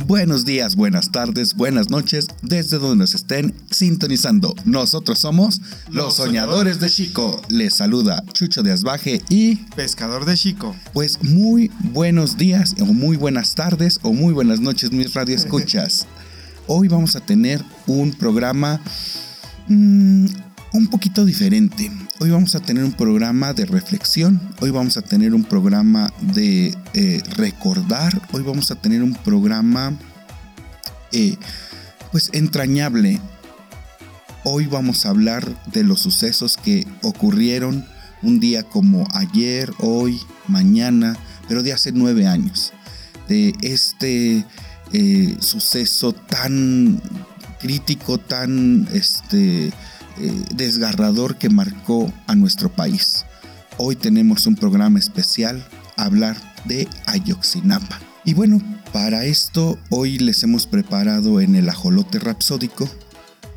Buenos días, buenas tardes, buenas noches, desde donde nos estén sintonizando. Nosotros somos los soñadores de Chico. Les saluda Chucho de Asbaje y Pescador de Chico. Pues muy buenos días o muy buenas tardes o muy buenas noches, mis radioescuchas. Hoy vamos a tener un programa mmm, un poquito diferente. Hoy vamos a tener un programa de reflexión, hoy vamos a tener un programa de eh, recordar, hoy vamos a tener un programa eh, pues entrañable. Hoy vamos a hablar de los sucesos que ocurrieron un día como ayer, hoy, mañana, pero de hace nueve años. De este eh, suceso tan crítico, tan este, eh, desgarrador que marcó a nuestro país. Hoy tenemos un programa especial, hablar de Ayotzinapa. Y bueno, para esto hoy les hemos preparado en el ajolote rapsódico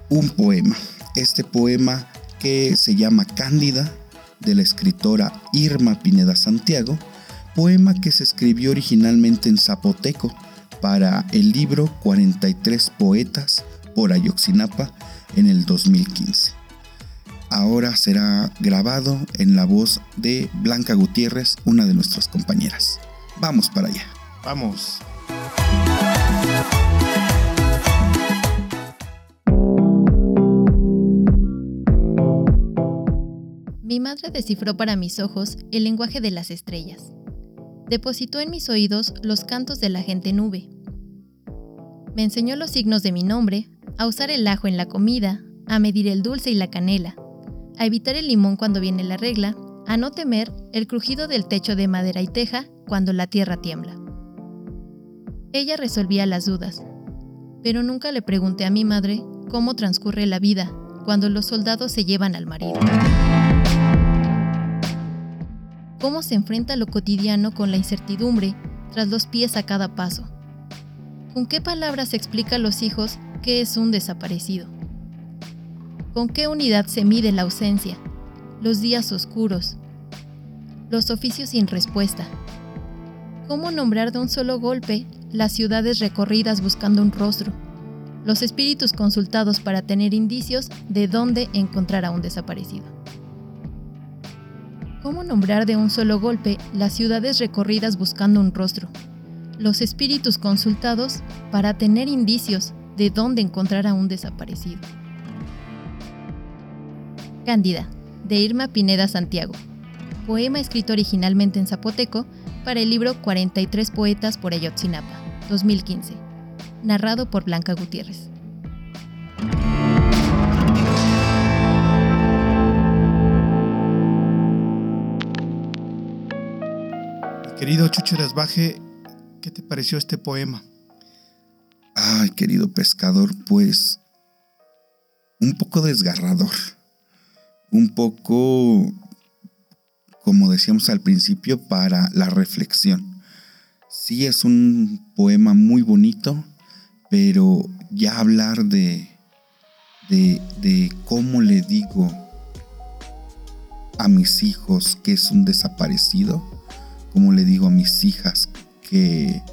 un poema. Este poema que se llama Cándida de la escritora Irma Pineda Santiago, poema que se escribió originalmente en zapoteco para el libro 43 poetas por Ayotzinapa en el 2015. Ahora será grabado en la voz de Blanca Gutiérrez, una de nuestras compañeras. Vamos para allá. Vamos. Mi madre descifró para mis ojos el lenguaje de las estrellas. Depositó en mis oídos los cantos de la gente nube. Me enseñó los signos de mi nombre, a usar el ajo en la comida, a medir el dulce y la canela, a evitar el limón cuando viene la regla, a no temer el crujido del techo de madera y teja cuando la tierra tiembla. Ella resolvía las dudas, pero nunca le pregunté a mi madre cómo transcurre la vida cuando los soldados se llevan al marido. Cómo se enfrenta lo cotidiano con la incertidumbre tras los pies a cada paso. ¿Con qué palabras explica a los hijos qué es un desaparecido? ¿Con qué unidad se mide la ausencia, los días oscuros, los oficios sin respuesta? ¿Cómo nombrar de un solo golpe las ciudades recorridas buscando un rostro, los espíritus consultados para tener indicios de dónde encontrar a un desaparecido? ¿Cómo nombrar de un solo golpe las ciudades recorridas buscando un rostro, los espíritus consultados para tener indicios de dónde encontrar a un desaparecido? Cándida, de Irma Pineda Santiago. Poema escrito originalmente en zapoteco para el libro 43 Poetas por Ayotzinapa, 2015. Narrado por Blanca Gutiérrez. Querido Chucho Baje, ¿qué te pareció este poema? Ay, querido pescador, pues un poco desgarrador un poco, como decíamos al principio, para la reflexión. Sí es un poema muy bonito, pero ya hablar de, de, cómo le digo a mis hijos que es un desaparecido, cómo le digo a mis hijas que, eh,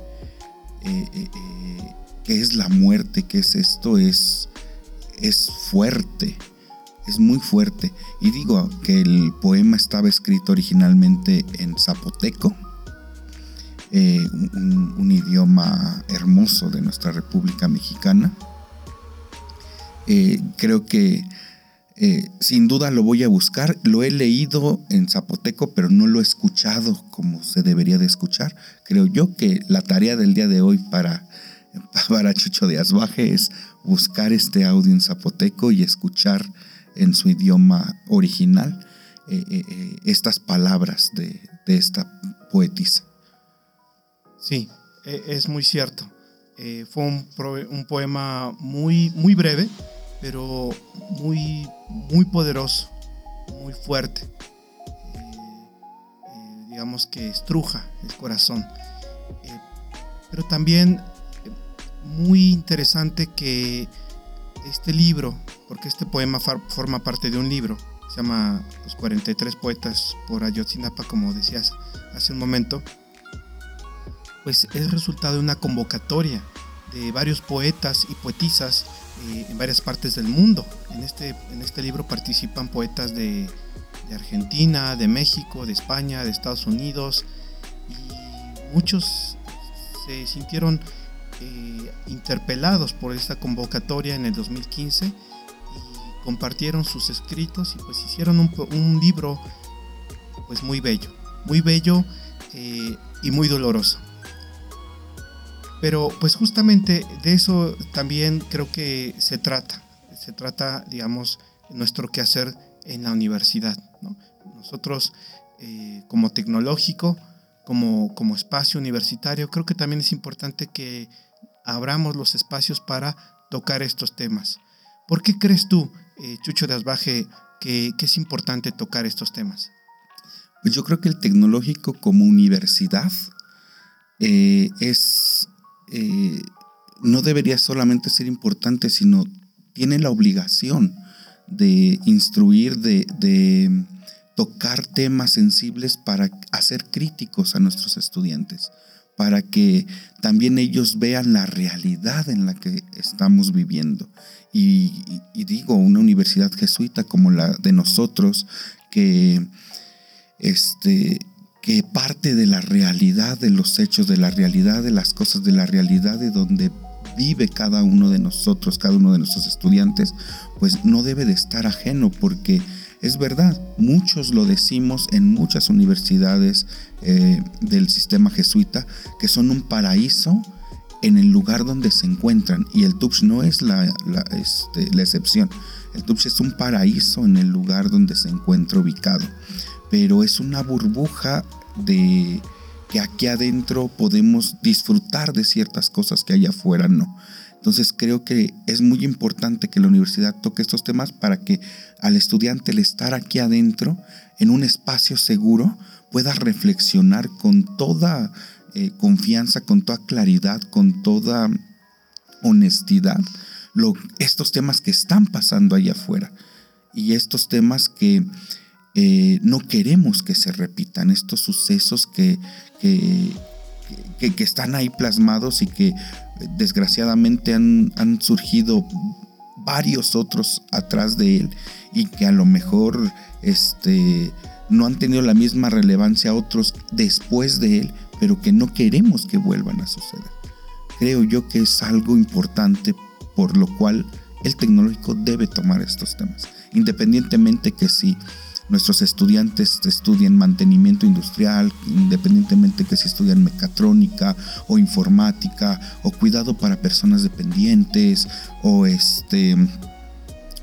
eh, eh, es la muerte, que es esto, es, es fuerte es muy fuerte. Y digo que el poema estaba escrito originalmente en zapoteco, eh, un, idioma hermoso de nuestra República Mexicana. Eh, creo que eh, sin duda lo voy a buscar. Lo he leído en zapoteco, pero no lo he escuchado como se debería de escuchar. Creo yo que la tarea del día de hoy para, para Chucho de Asbaje es buscar este audio en zapoteco y escuchar en su idioma original eh, eh, eh, estas palabras de, esta poetisa. Sí, e, es muy cierto. fue un, poema muy, muy breve, pero muy, muy poderoso, muy fuerte. digamos que estruja el corazón. pero también muy interesante que este libro porque este poema forma parte de un libro, se llama Los 43 poetas por Ayotzinapa, como decías hace un momento, pues es resultado de una convocatoria de varios poetas y poetisas eh, en varias partes del mundo. En este, en este libro participan poetas de, Argentina, de México, de España, de Estados Unidos y muchos se sintieron eh, interpelados por esta convocatoria en el 2015 y compartieron sus escritos y pues hicieron un, libro pues muy bello, muy bello eh, y muy doloroso. Pero pues justamente de eso también creo que se trata. Se trata, digamos, nuestro quehacer en la universidad. Nosotros eh, como tecnológico, como, como espacio universitario, creo que también es importante que abramos los espacios para tocar estos temas. ¿Por qué crees tú, eh, Chucho de Asbaje, que, es importante tocar estos temas? Pues yo creo que el tecnológico como universidad eh, es eh, no debería solamente ser importante, sino tiene la obligación de instruir, de, tocar temas sensibles para hacer críticos a nuestros estudiantes, para que también ellos vean la realidad en la que estamos viviendo. Y, digo, una universidad jesuita como la de nosotros, que este, que parte de la realidad de los hechos, de la realidad de las cosas, de la realidad de donde vive cada uno de nosotros, cada uno de nuestros estudiantes, pues no debe de estar ajeno porque es verdad, muchos lo decimos en muchas universidades eh, del sistema jesuita que son un paraíso en el lugar donde se encuentran y el TUPS no es la, este, la excepción. El TUPS es un paraíso en el lugar donde se encuentra ubicado pero es una burbuja de que aquí adentro podemos disfrutar de ciertas cosas que allá afuera no. Entonces creo que es muy importante que la universidad toque estos temas para que al estudiante el estar aquí adentro, en un espacio seguro, pueda reflexionar con toda eh, confianza, con toda claridad, con toda honestidad, estos temas que están pasando allá afuera. Y estos temas que eh, no queremos que se repitan estos sucesos que, que, están ahí plasmados y que desgraciadamente han, surgido varios otros atrás de él y que a lo mejor este, no han tenido la misma relevancia otros después de él, pero que no queremos que vuelvan a suceder. Creo yo que es algo importante por lo cual el tecnológico debe tomar estos temas, independientemente que si nuestros estudiantes estudian mantenimiento industrial, independientemente que si estudian mecatrónica o informática o cuidado para personas dependientes o este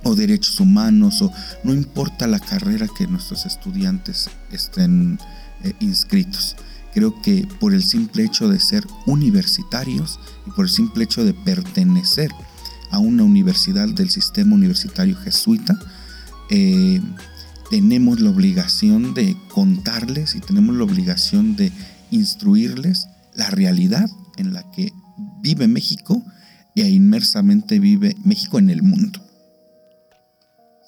o derechos humanos o no importa la carrera que nuestros estudiantes estén eh, inscritos. Creo que por el simple hecho de ser universitarios y por el simple hecho de pertenecer a una universidad del sistema universitario jesuita, eh, tenemos la obligación de contarles y tenemos la obligación de instruirles la realidad en la que vive México e inmersamente vive México en el mundo.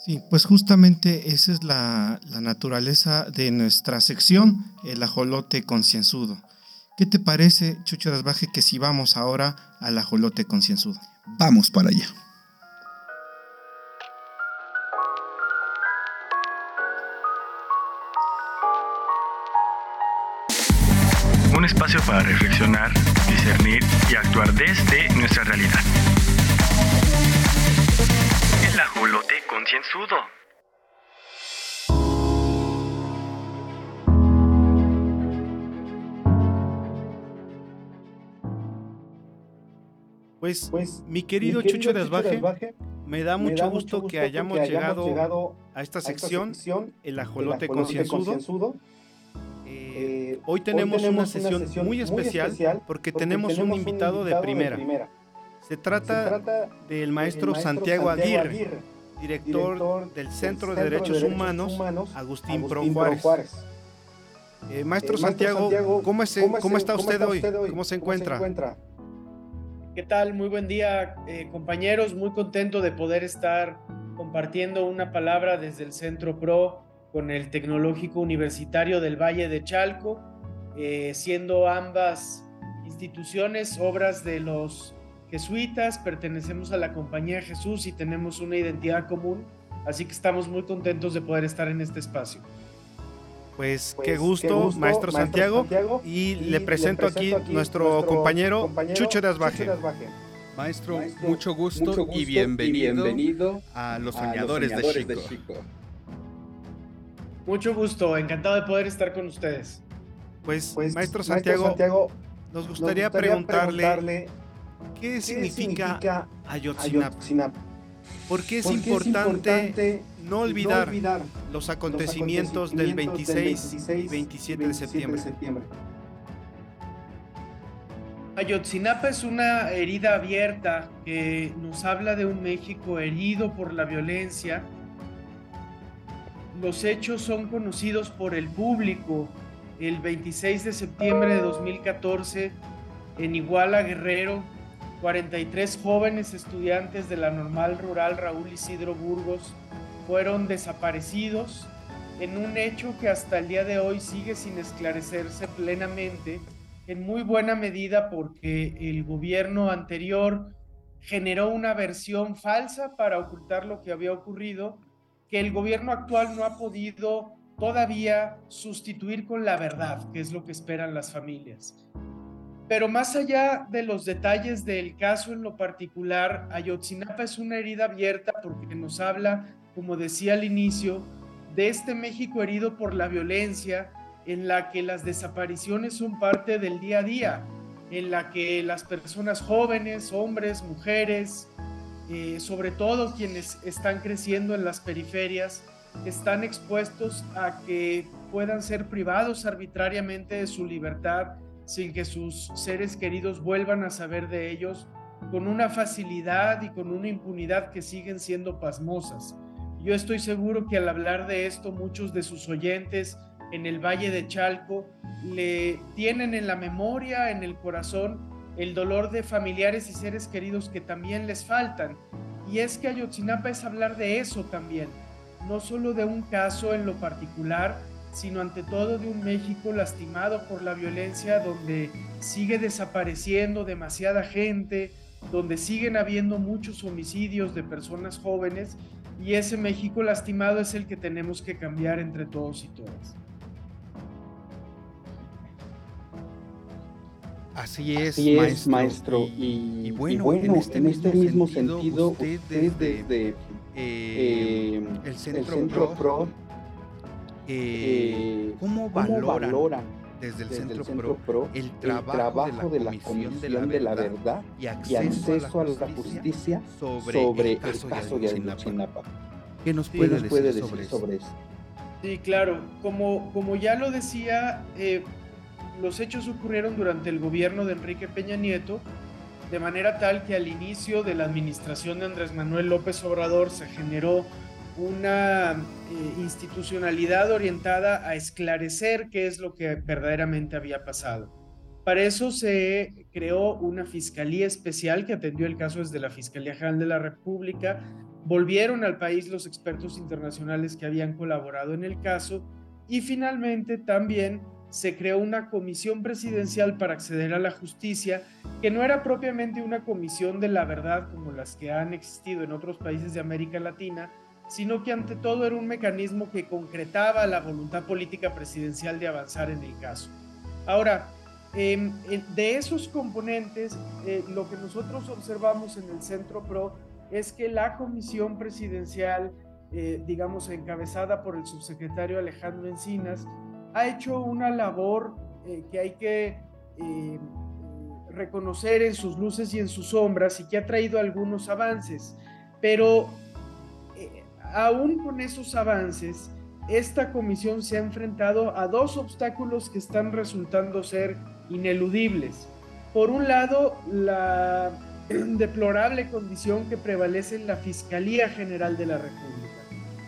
Sí, pues justamente esa es la, naturaleza de nuestra sección, el ajolote concienzudo. ¿Qué te parece, Chucho Rasbaje, que si vamos ahora al ajolote concienzudo? Vamos para allá. Espacio para reflexionar, discernir y actuar desde nuestra realidad. El ajolote concienzudo. Pues, pues, mi querido, Chucho, Desbaje, me da mucho, gusto, que, hayamos llegado, a esta sección, el ajolote, concienzudo eh, hoy, tenemos una, sesión muy especial, porque, tenemos, un invitado, de, primera. Se, trata del maestro, Santiago, Aguirre, director, del Centro, de, Derechos Humanos, Agustín, Pro Juárez. Eh, maestro, Santiago, ¿cómo, está usted hoy? ¿Cómo se encuentra? ¿Qué tal? Muy buen día, eh, compañeros. Muy contento de poder estar compartiendo una palabra desde el Centro Pro con el Tecnológico Universitario del Valle de Chalco, eh, siendo ambas instituciones obras de los jesuitas, pertenecemos a la Compañía de Jesús y tenemos una identidad común, así que estamos muy contentos de poder estar en este espacio. Pues, qué, pues, gusto, maestro, Santiago, y, le, presento aquí, nuestro, compañero, Chucho de Asbaje. Maestro, mucho, gusto y, bienvenido a los soñadores, de, Chico. Mucho gusto, encantado de poder estar con ustedes. Pues, pues maestro, Santiago, nos, gustaría preguntarle, ¿qué, significa, Ayotzinapa? ¿Por qué es, importante, no, olvidar los acontecimientos, del 26, y 27, de septiembre? Ayotzinapa es una herida abierta que nos habla de un México herido por la violencia. Los hechos son conocidos por el público. El 26 de septiembre de 2014, en Iguala Guerrero, 43 jóvenes estudiantes de la normal rural Raúl Isidro Burgos fueron desaparecidos en un hecho que hasta el día de hoy sigue sin esclarecerse plenamente en muy buena medida porque el gobierno anterior generó una versión falsa para ocultar lo que había ocurrido, que el gobierno actual no ha podido todavía sustituir con la verdad, que es lo que esperan las familias. Pero más allá de los detalles del caso en lo particular, Ayotzinapa es una herida abierta porque nos habla, como decía al inicio, de este México herido por la violencia, en la que las desapariciones son parte del día a día, en la que las personas jóvenes, hombres, mujeres, eh, sobre todo quienes están creciendo en las periferias, están expuestos a que puedan ser privados arbitrariamente de su libertad sin que sus seres queridos vuelvan a saber de ellos con una facilidad y con una impunidad que siguen siendo pasmosas. Yo estoy seguro que al hablar de esto muchos de sus oyentes en el Valle de Chalco le tienen en la memoria, en el corazón, el dolor de familiares y seres queridos que también les faltan. Y es que Ayotzinapa es hablar de eso también, no solo de un caso en lo particular, sino ante todo de un México lastimado por la violencia, donde sigue desapareciendo demasiada gente, donde siguen habiendo muchos homicidios de personas jóvenes, y ese México lastimado es el que tenemos que cambiar entre todos y todas. Así es, maestro. Y, bueno, en este, este mismo, sentido, usted desde, eh, eh, el Centro, Pro, eh, ¿cómo, valoran, desde el Centro, Pro, el trabajo, de, la Comisión de la, Verdad, y acceso, a, la justicia sobre, el caso, de Ayotzinapa? ¿Qué nos puede, decir, sobre, eso? Sí, claro. Como, como ya lo decía, los hechos ocurrieron durante el gobierno de Enrique Peña Nieto, de manera tal que al inicio de la administración de Andrés Manuel López Obrador se generó una eh, institucionalidad orientada a esclarecer qué es lo que verdaderamente había pasado. Para eso se creó una fiscalía especial que atendió el caso desde la Fiscalía General de la República. Volvieron al país los expertos internacionales que habían colaborado en el caso y finalmente también se creó una comisión presidencial para acceder a la justicia, que no era propiamente una comisión de la verdad como las que han existido en otros países de América Latina, sino que ante todo era un mecanismo que concretaba la voluntad política presidencial de avanzar en el caso. Ahora, em, de esos componentes, eh, lo que nosotros observamos en el Centro PRO es que la comisión presidencial, eh, digamos, encabezada por el subsecretario Alejandro Encinas, ha hecho una labor eh, que hay que eh, reconocer en sus luces y en sus sombras y que ha traído algunos avances. Pero eh, aún con esos avances, esta comisión se ha enfrentado a dos obstáculos que están resultando ser ineludibles. Por un lado, la deplorable condición que prevalece en la Fiscalía General de la República.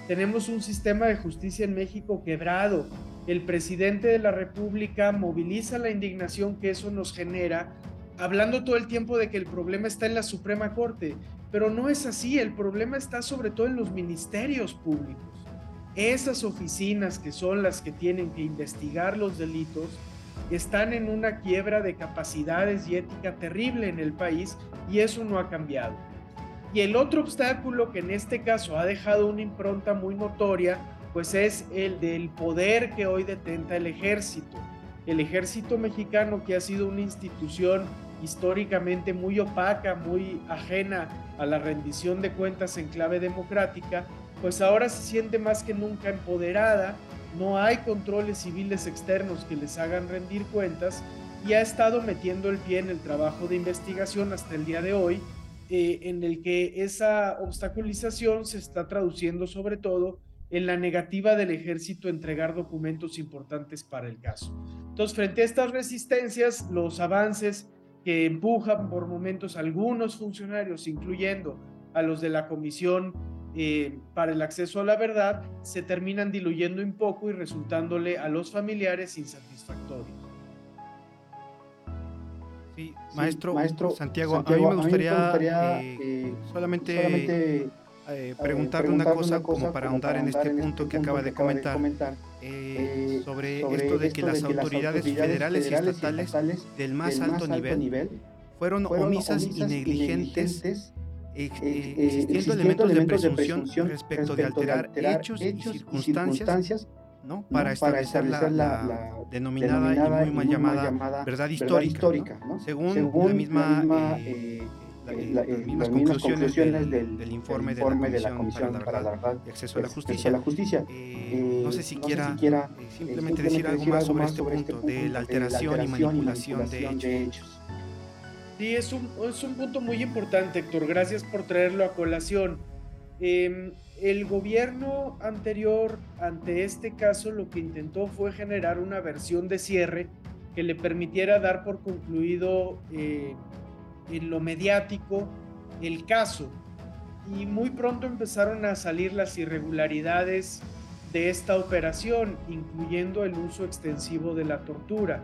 Tenemos un sistema de justicia en México quebrado, el presidente de la República moviliza la indignación que eso nos genera, hablando todo el tiempo de que el problema está en la Suprema Corte, pero no es así, el problema está sobre todo en los ministerios públicos. Esas oficinas que son las que tienen que investigar los delitos están en una quiebra de capacidades y ética terrible en el país y eso no ha cambiado. Y el otro obstáculo que en este caso ha dejado una impronta muy notoria, pues es el del poder que hoy detenta el ejército. El ejército mexicano, que ha sido una institución históricamente muy opaca, muy ajena a la rendición de cuentas en clave democrática, pues ahora se siente más que nunca empoderada, no hay controles civiles externos que les hagan rendir cuentas y ha estado metiendo el pie en el trabajo de investigación hasta el día de hoy, eh, en el que esa obstaculización se está traduciendo sobre todo en la negativa del ejército a entregar documentos importantes para el caso. Entonces, frente a estas resistencias, los avances que empujan por momentos algunos funcionarios, incluyendo a los de la Comisión eh, para el Acceso a la Verdad, se terminan diluyendo un poco y resultándole a los familiares insatisfactorios. Sí, maestro, maestro Santiago, a, mí me gustaría, eh, eh, solamente, preguntarle una cosa, como para ahondar en este, punto que acaba de comentar, sobre, esto de que las autoridades federales y estatales del más alto nivel fueron omisas y negligentes existiendo, elementos, de presunción, respecto, de alterar, hechos, y circunstancias, ¿no? para, establecer, la, denominada, y muy mal llamada, verdad histórica, según, la misma, eh, eh, las, mismas conclusiones, del, informe, de la Comisión, para, la Verdad y Acceso a la Justicia. Eh, no sé si quiera simplemente, decir algo más sobre este, este punto de la alteración y manipulación de hechos. Sí, es un, es un punto muy importante, Héctor. Gracias por traerlo a colación. Em, el gobierno anterior, ante este caso, lo que intentó fue generar una versión de cierre que le permitiera dar por concluido eh, en lo mediático el caso. Y muy pronto empezaron a salir las irregularidades de esta operación, incluyendo el uso extensivo de la tortura.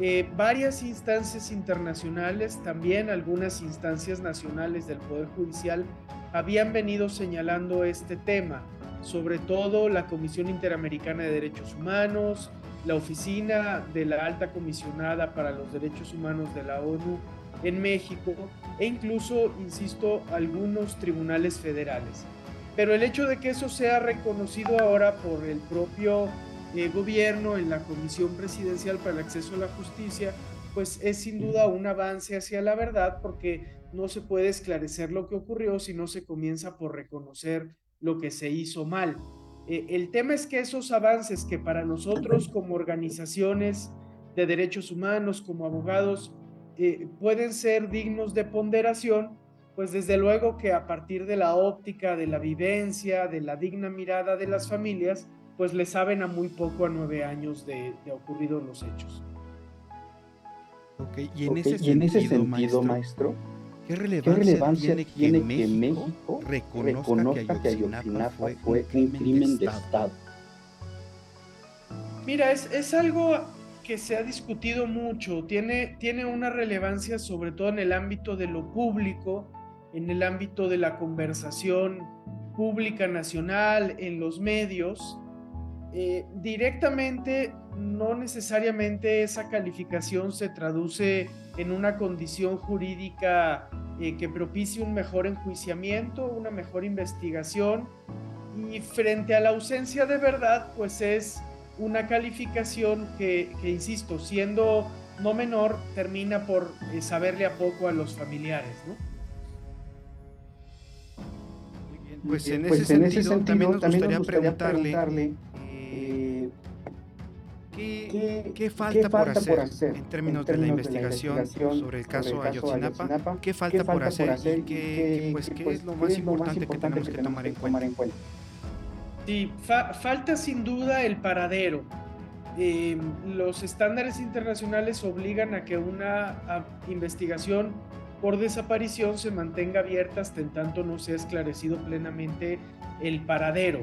Eh, varias instancias internacionales, también algunas instancias nacionales del Poder Judicial, habían venido señalando este tema, sobre todo la Comisión Interamericana de Derechos Humanos, la Oficina de la Alta Comisionada para los Derechos Humanos de la ONU en México e incluso, insisto, algunos tribunales federales. Pero el hecho de que eso sea reconocido ahora por el propio eh, gobierno, en la Comisión Presidencial para el Acceso a la Justicia, pues es sin duda un avance hacia la verdad porque no se puede esclarecer lo que ocurrió si no se comienza por reconocer lo que se hizo mal. Eh, el tema es que esos avances que para nosotros como organizaciones de derechos humanos, como abogados, eh, pueden ser dignos de ponderación, pues desde luego que a partir de la óptica, de la vivencia, de la digna mirada de las familias, pues le saben a muy poco a nueve años de, de ocurridos los hechos. Ok, y en, ese, sentido, maestro, ¿qué relevancia, tiene, que, México, reconozca, que Ayotzinapa fue, un crimen de Estado? Mira, es, es, algo que se ha discutido mucho, tiene, tiene una relevancia sobre todo en el ámbito de lo público, en el ámbito de la conversación pública nacional, en los medios, eh, directamente no necesariamente esa calificación se traduce en una condición jurídica eh, que propicie un mejor enjuiciamiento, una mejor investigación y frente a la ausencia de verdad pues es una calificación que, insisto, siendo no menor, termina por eh, saberle a poco a los familiares. Pues en ese, pues sentido, también nos gustaría, preguntarle ¿Qué, falta, por, hacer, en términos, de, la investigación sobre el caso Ayotzinapa? ¿Qué falta, por hacer, y qué, pues, qué es lo más importante que tenemos que tomar en cuenta? Sí, falta sin duda el paradero. Em, los estándares internacionales obligan a que una investigación por desaparición se mantenga abierta hasta en tanto no sea esclarecido plenamente el paradero.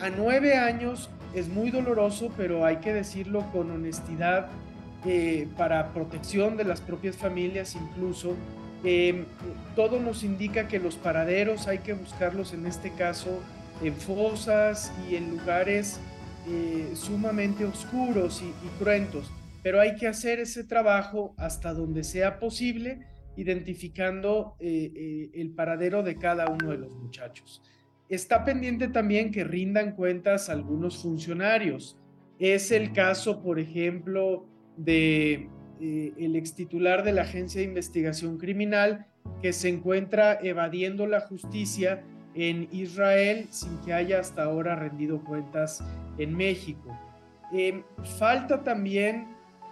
A nueve años es muy doloroso, pero hay que decirlo con honestidad, eh, para protección de las propias familias incluso. Em, todo nos indica que los paraderos hay que buscarlos en este caso en fosas y en lugares eh, sumamente oscuros y, cruentos. pero hay que hacer ese trabajo hasta donde sea posible, identificando eh, eh, el paradero de cada uno de los muchachos. Está pendiente también que rindan cuentas algunos funcionarios. Es el caso, por ejemplo, de eh, el ex titular de la Agencia de Investigación Criminal que se encuentra evadiendo la justicia en Israel sin que haya hasta ahora rendido cuentas en México. Em, falta también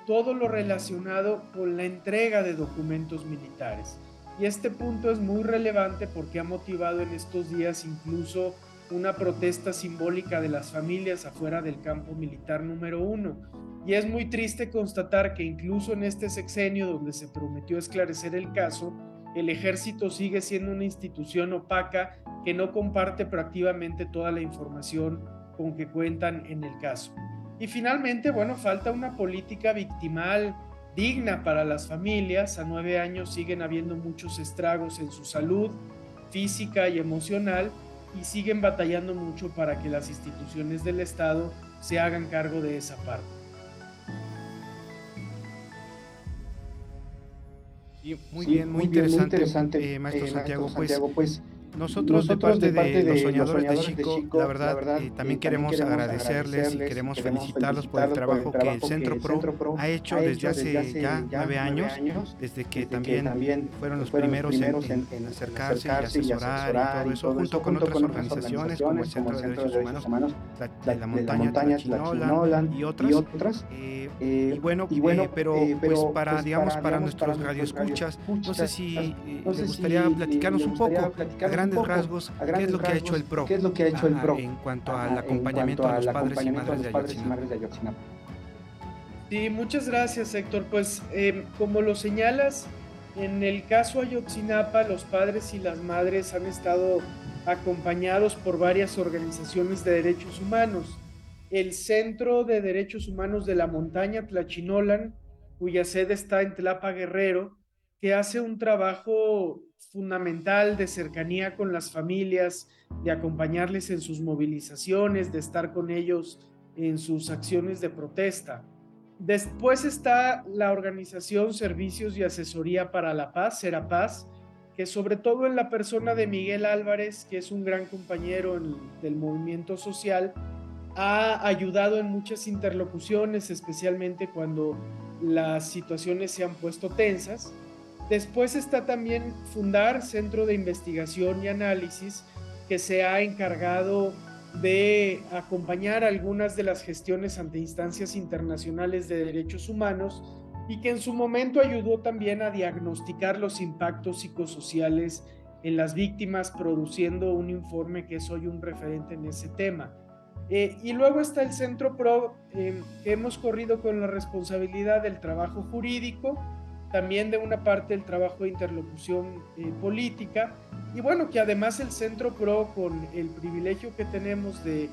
todo lo relacionado con la entrega de documentos militares. Y este punto es muy relevante porque ha motivado en estos días incluso una protesta simbólica de las familias afuera del campo militar número uno. Y es muy triste constatar que incluso en este sexenio donde se prometió esclarecer el caso, el ejército sigue siendo una institución opaca que no comparte proactivamente toda la información con que cuentan en el caso. Y finalmente, bueno, falta una política victimal digna para las familias. A nueve años siguen habiendo muchos estragos en su salud física y emocional y siguen batallando mucho para que las instituciones del Estado se hagan cargo de esa parte. Muy bien, muy, interesante, eh, maestro, eh, Santiago, pues, pues nosotros, de, parte de, los soñadores, de, Chico, la verdad, eh, también queremos, agradecerles, y queremos felicitarlos por el trabajo, que el Centro Pro, ha hecho desde hace ya nueve años, desde que también, fueron los primeros, en, acercarse, y asesorar y todo eso, junto con otras organizaciones como el Centro de Derechos Humanos de la Montaña Tlachinolan y otras. Eh, eh, y bueno, pero pues para, digamos, para nuestros radioescuchas, no sé si les gustaría platicarnos un poco grandes rasgos, ¿qué es lo que ha hecho el PRO? ¿Qué es lo que ha hecho el PRO? En cuanto al acompañamiento a los padres y madres de Ayotzinapa. Sí, muchas gracias Héctor. Pues em, como lo señalas, en el caso Ayotzinapa, los padres y las madres han estado acompañados por varias organizaciones de derechos humanos. El Centro de Derechos Humanos de la Montaña Tlachinolan, cuya sede está en Tlapa Guerrero, que hace un trabajo fundamental de cercanía con las familias, de acompañarles en sus movilizaciones, de estar con ellos en sus acciones de protesta. Después está la organización Servicios y Asesoría para la Paz, Serapaz, que sobre todo en la persona de Miguel Álvarez, que es un gran compañero del movimiento social, ha ayudado en muchas interlocuciones, especialmente cuando las situaciones se han puesto tensas. Después está también fundar Centro de Investigación y Análisis, que se ha encargado de acompañar algunas de las gestiones ante instancias internacionales de derechos humanos y que en su momento ayudó también a diagnosticar los impactos psicosociales en las víctimas, produciendo un informe que es hoy un referente en ese tema. Eh, y luego está el Centro PRO, eh, que hemos corrido con la responsabilidad del trabajo jurídico, también de una parte el trabajo de interlocución eh, política y bueno, que además el Centro PRO con el privilegio que tenemos de,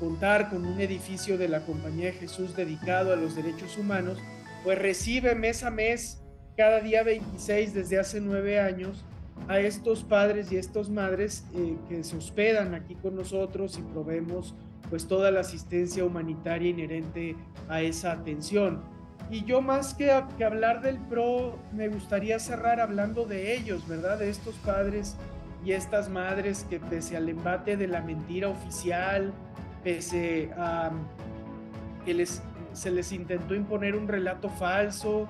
contar con un edificio de la Compañía de Jesús dedicado a los derechos humanos, pues recibe mes a mes, cada día 26 desde hace nueve años, a estos padres y estas madres eh, que se hospedan aquí con nosotros y proveemos pues toda la asistencia humanitaria inherente a esa atención. Y yo más que, que, hablar del PRO, me gustaría cerrar hablando de ellos, ¿verdad? De estos padres y estas madres que pese al embate de la mentira oficial, pese a que les, se les intentó imponer un relato falso,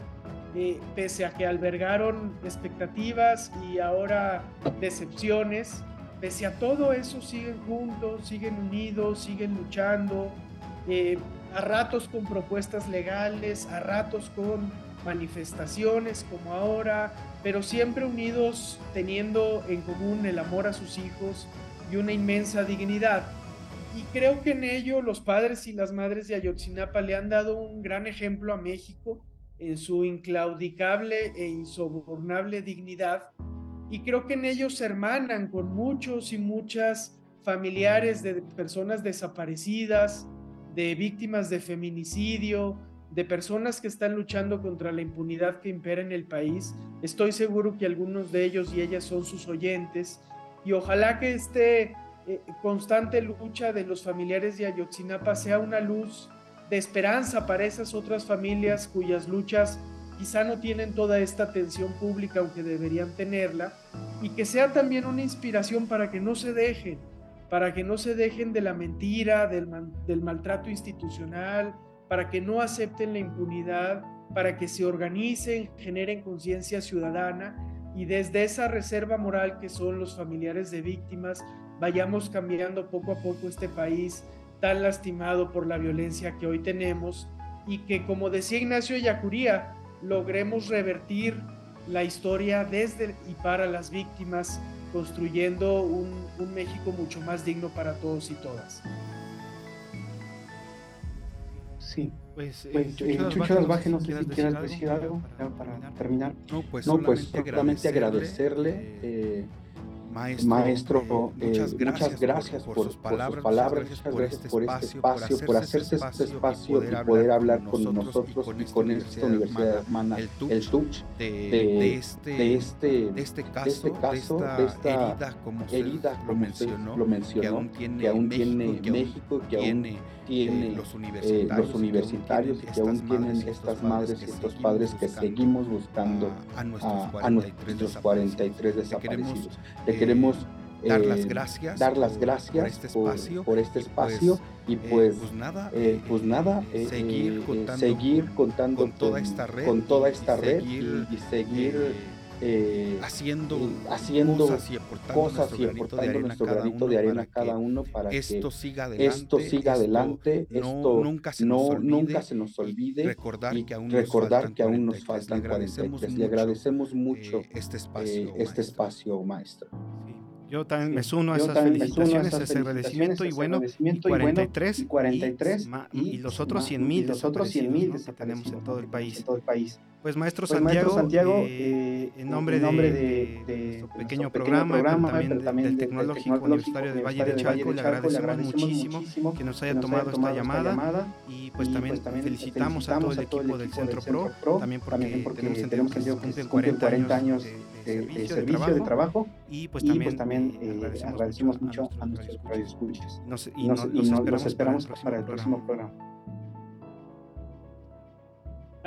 eh, pese a que albergaron expectativas y ahora decepciones, pese a todo eso siguen juntos, siguen unidos, siguen luchando. Eh, a ratos con propuestas legales, a ratos con manifestaciones como ahora, pero siempre unidos teniendo en común el amor a sus hijos y una inmensa dignidad. Y creo que en ello los padres y las madres de Ayotzinapa le han dado un gran ejemplo a México en su inclaudicable e insobornable dignidad. Y creo que en ellos se hermanan con muchos y muchas familiares de personas desaparecidas, de víctimas de feminicidio, de personas que están luchando contra la impunidad que impera en el país. Estoy seguro que algunos de ellos y ellas son sus oyentes y ojalá que esta eh, constante lucha de los familiares de Ayotzinapa sea una luz de esperanza para esas otras familias cuyas luchas quizá no tienen toda esta atención pública, aunque deberían tenerla, y que sea también una inspiración para que no se dejen, para que no se dejen de la mentira, del, maltrato institucional, para que no acepten la impunidad, para que se organicen, generen conciencia ciudadana y desde esa reserva moral que son los familiares de víctimas, vayamos cambiando poco a poco este país tan lastimado por la violencia que hoy tenemos y que, como decía Ignacio Yacuría, logremos revertir la historia desde y para las víctimas, construyendo un, un México mucho más digno para todos y todas. Sí, pues, eh, pues eh, Chucho no sé si quieras decir algo para, terminar. No, pues, no, pues solamente agradecerle. eh, Maestro, muchas, gracias por, sus palabras, muchas gracias por este espacio, por hacerse este espacio y poder hablar con nosotros y con esta universidad hermana, el TUCH, de, este, este caso, de esta herida, como herida, lo mencionó, que aún tiene México, que aún tiene los universitarios y que aún tienen estas madres y estos padres que seguimos buscando a nuestros 43 desaparecidos queremos dar las eh, gracias, dar las gracias por, este espacio, por, este espacio y pues, pues, pues nada, eh, pues nada seguir, contando, seguir contando con toda esta red, con toda esta red y, seguir haciendo, haciendo cosas y aportando, cosas nuestro, y aportando nuestro granito de arena cada uno para que esto siga adelante, esto, siga adelante, esto, nunca, se nos olvide, nunca se nos olvide y recordar que aún nos recordar faltan, que aún nos faltan 43. Le agradecemos mucho este espacio, este espacio maestro. Yo también me sumo a esas felicitaciones, a ese agradecimiento y bueno, y 43, y, 43 y, los otros 100 mil, los otros 100 mil que tenemos en todo el país. Pues maestro pues, Santiago, Santiago eh, en nombre, de, de, de pequeño, programa, programa pero también, del Tecnológico, Universitario de Valle de Chalco, le agradecemos muchísimo que nos haya tomado esta llamada y pues también felicitamos a todo el equipo del Centro Pro, también porque tenemos entendido que cumplen 40 años de servicio de trabajo y pues también eh, eh, agradecemos, mucho a nuestros radioescuchas. y nos, y nos, esperamos, para el próximo programa.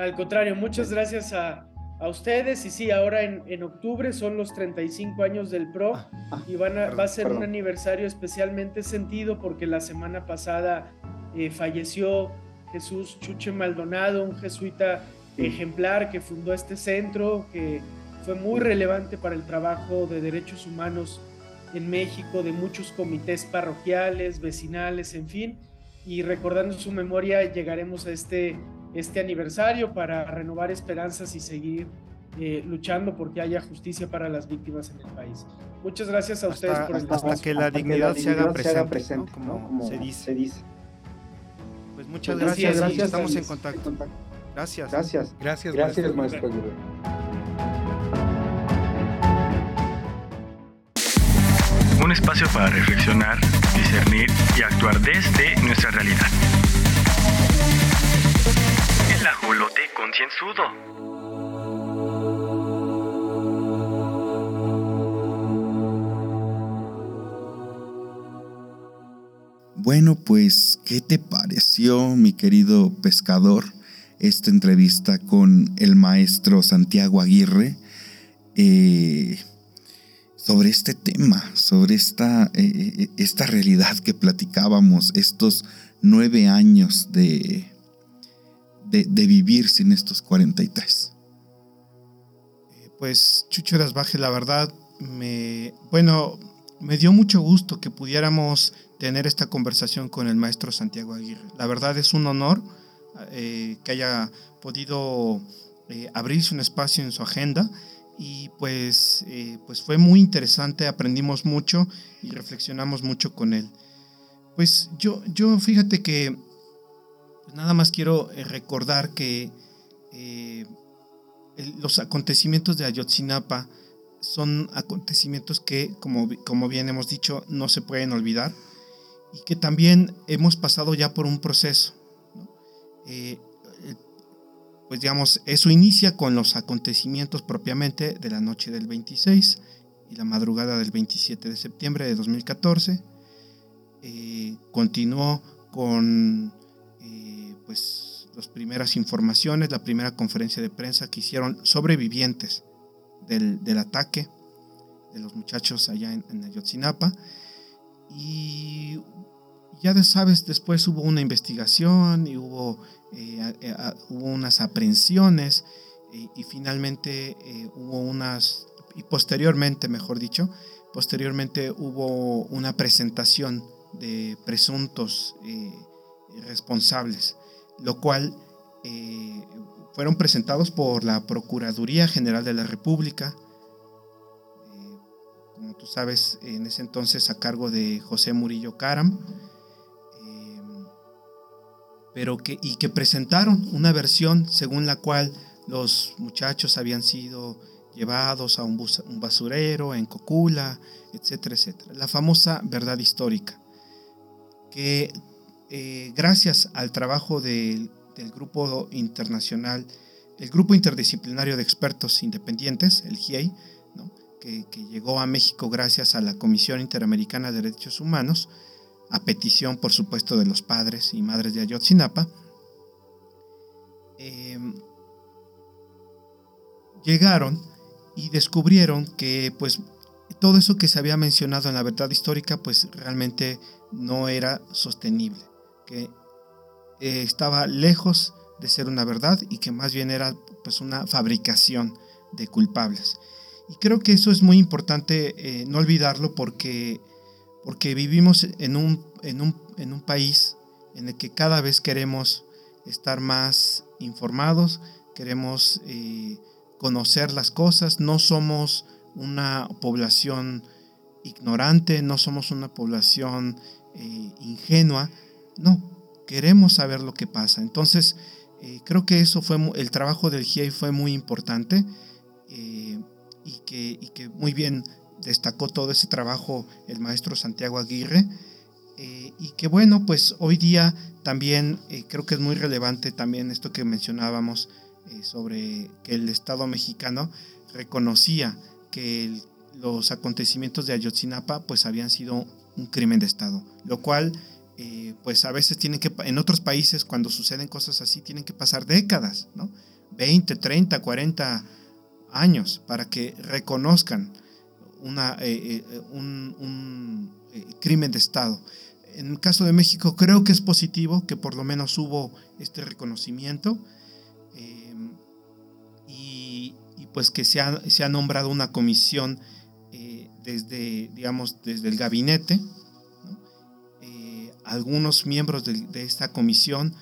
Al contrario, muchas gracias a, a ustedes. Y sí, ahora en, en, octubre son los 35 años del PRO ah, ah, y van a, va a ser un aniversario especialmente sentido porque la semana pasada eh, falleció Jesús Chuche Maldonado, un jesuita ejemplar que fundó este centro, que fue muy relevante para el trabajo de derechos humanos en México de muchos comités parroquiales, vecinales, en fin, y recordando su memoria llegaremos a este, este aniversario para renovar esperanzas y seguir eh, luchando porque haya justicia para las víctimas en el país. Muchas gracias a ustedes por el Hasta que la dignidad, se, haga presente, como, se, dice. Pues muchas pues gracias, gracias, estamos en contacto. Gracias. Gracias. Gracias, gracias maestro. un espacio para reflexionar, discernir y actuar desde nuestra realidad. Concienzudo. Bueno, pues, ¿qué te pareció, mi querido pescador, esta entrevista con el maestro Santiago Aguirre? Eh, sobre este tema, sobre esta, eh, eh, esta realidad que platicábamos, estos nueve años de, de, vivir sin estos 43. Eh, pues Chucho Baje, la verdad, me, bueno, me dio mucho gusto que pudiéramos tener esta conversación con el maestro Santiago Aguirre. La verdad es un honor que haya podido abrirse un espacio en su agenda y pues, eh, pues fue muy interesante, aprendimos mucho y reflexionamos mucho con él. Pues yo, yo fíjate que nada más quiero eh, recordar que eh, los acontecimientos de Ayotzinapa son acontecimientos que, como, como bien hemos dicho, no se pueden olvidar y que también hemos pasado ya por un proceso pues digamos, eso inicia con los acontecimientos propiamente de la noche del 26 y la madrugada del 27 de septiembre de 2014. Eh, continuó con, eh, pues las primeras informaciones, la primera conferencia de prensa que hicieron sobrevivientes del, del ataque de los muchachos allá en, en Ayotzinapa. Y ya sabes, después hubo una investigación y hubo, eh, hubo unas aprehensiones y, finalmente eh, hubo unas, y posteriormente, mejor dicho, posteriormente hubo una presentación de presuntos eh, responsables, lo cual fueron presentados por la Procuraduría General de la República, como tú sabes, en ese entonces a cargo de José Murillo Caram, pero que, y que presentaron una versión según la cual los muchachos habían sido llevados a un, basurero en Cocula, etcétera, etcétera. La famosa verdad histórica, que eh, gracias al trabajo del grupo internacional, el grupo interdisciplinario de expertos independientes, el GIEI, que, llegó a México gracias a la Comisión Interamericana de Derechos Humanos, a petición, por supuesto, de los padres y madres de Ayotzinapa, em, llegaron y descubrieron que pues todo eso que se había mencionado en la verdad histórica pues realmente no era sostenible, eh, estaba lejos de ser una verdad y que más bien era pues una fabricación de culpables. Y creo que eso es muy importante eh, no olvidarlo porque porque vivimos en un, en un, país en el que cada vez queremos estar más informados, queremos eh, conocer las cosas, no somos una población ignorante, no somos una población ingenua, no, queremos saber lo que pasa. Entonces, eh, creo que eso fue, el trabajo del GIEI fue muy importante y, que, y que muy bien destacó todo ese trabajo el maestro Santiago Aguirre. Eh, y que bueno, pues hoy día también eh, creo que es muy relevante también esto que mencionábamos eh, sobre que el Estado mexicano reconocía que los acontecimientos de Ayotzinapa pues habían sido un crimen de Estado, lo cual pues a veces tienen que, en otros países cuando suceden cosas así tienen que pasar décadas, ¿no? 20, 30, 40 años para que reconozcan eh, eh, un, eh, crimen de Estado. En el caso de México creo que es positivo que por lo menos hubo este reconocimiento y, pues que se ha, se ha, nombrado una comisión desde, digamos, desde el gabinete. Algunos miembros de, de esta comisión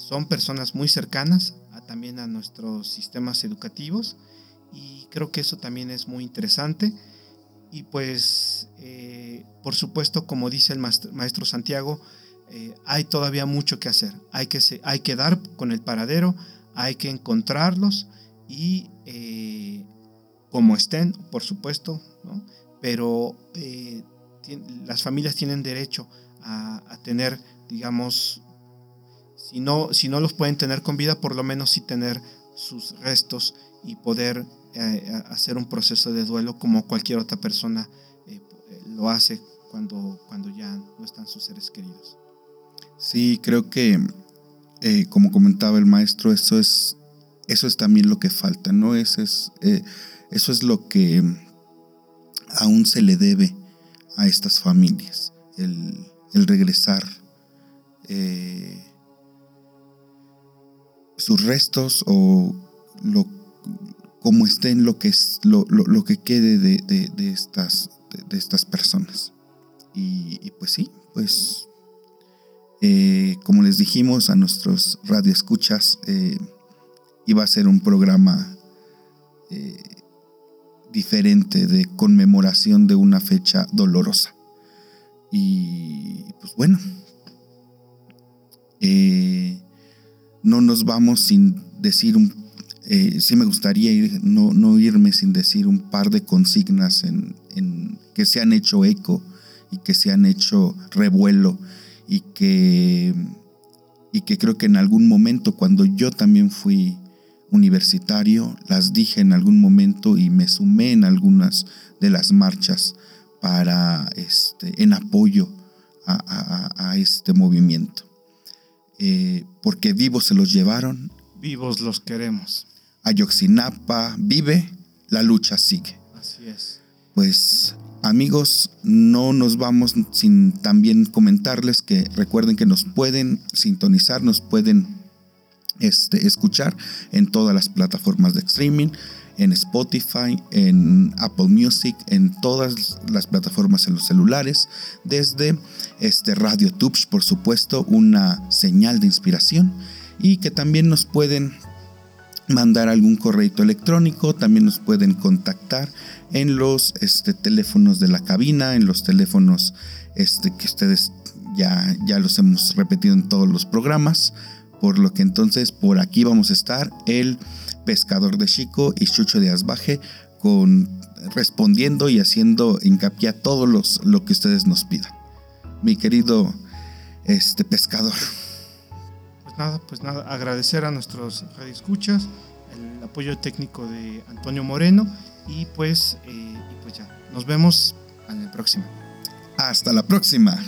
son personas muy cercanas a, también a nuestros sistemas educativos y creo que eso también es muy interesante. Y pues, eh, por supuesto, como dice el maestro Santiago, eh, hay todavía mucho que hacer. Hay que, hay que dar con el paradero, hay que encontrarlos y eh, como estén, por supuesto, pero las familias tienen derecho a, tener, digamos, si no, si no los pueden tener con vida, por lo menos sí tener sus restos y poder eh, hacer un proceso de duelo como cualquier otra persona eh, lo hace cuando, cuando ya no están sus seres queridos. Sí, creo que, eh, como comentaba el maestro, eso es, eso es también lo que falta, ¿no? Eso es, eso es lo que aún se le debe a estas familias, el, el regresar sus restos o lo como estén lo que, es, lo, lo, que quede de, de, estas, de, estas personas. Y, pues sí, pues eh, como les dijimos a nuestros radioescuchas, eh, iba a ser un programa eh, diferente de conmemoración de una fecha dolorosa. Y pues bueno, no nos vamos sin decir un eh, sí me gustaría ir, no, no, irme sin decir un par de consignas en, que se han hecho eco y que se han hecho revuelo y que, y que creo que en algún momento cuando yo también fui universitario, las dije en algún momento y me sumé en algunas de las marchas para este, en apoyo a, este movimiento. eh, porque vivos se los llevaron. Vivos los queremos. Ayoxinapa vive, la lucha sigue. Así es. Pues amigos, no nos vamos sin también comentarles que recuerden que nos pueden sintonizar, nos pueden este, escuchar en todas las plataformas de streaming, en Spotify, en Apple Music, en todas las plataformas en los celulares, desde este Radio Tubes, por supuesto, una señal de inspiración y que también nos pueden mandar algún correo electrónico, también nos pueden contactar en los este, teléfonos de la cabina, en los teléfonos este, que ustedes ya, ya los hemos repetido en todos los programas, por lo que entonces por aquí vamos a estar el pescador de Chico y Chucho de Asbaje con respondiendo y haciendo hincapié a todo los, lo que ustedes nos pidan. Mi querido este pescador. Pues nada, pues nada, agradecer a nuestros radioescuchas, el apoyo técnico de Antonio Moreno y pues, eh, y pues ya, nos vemos en el próximo. Hasta la próxima.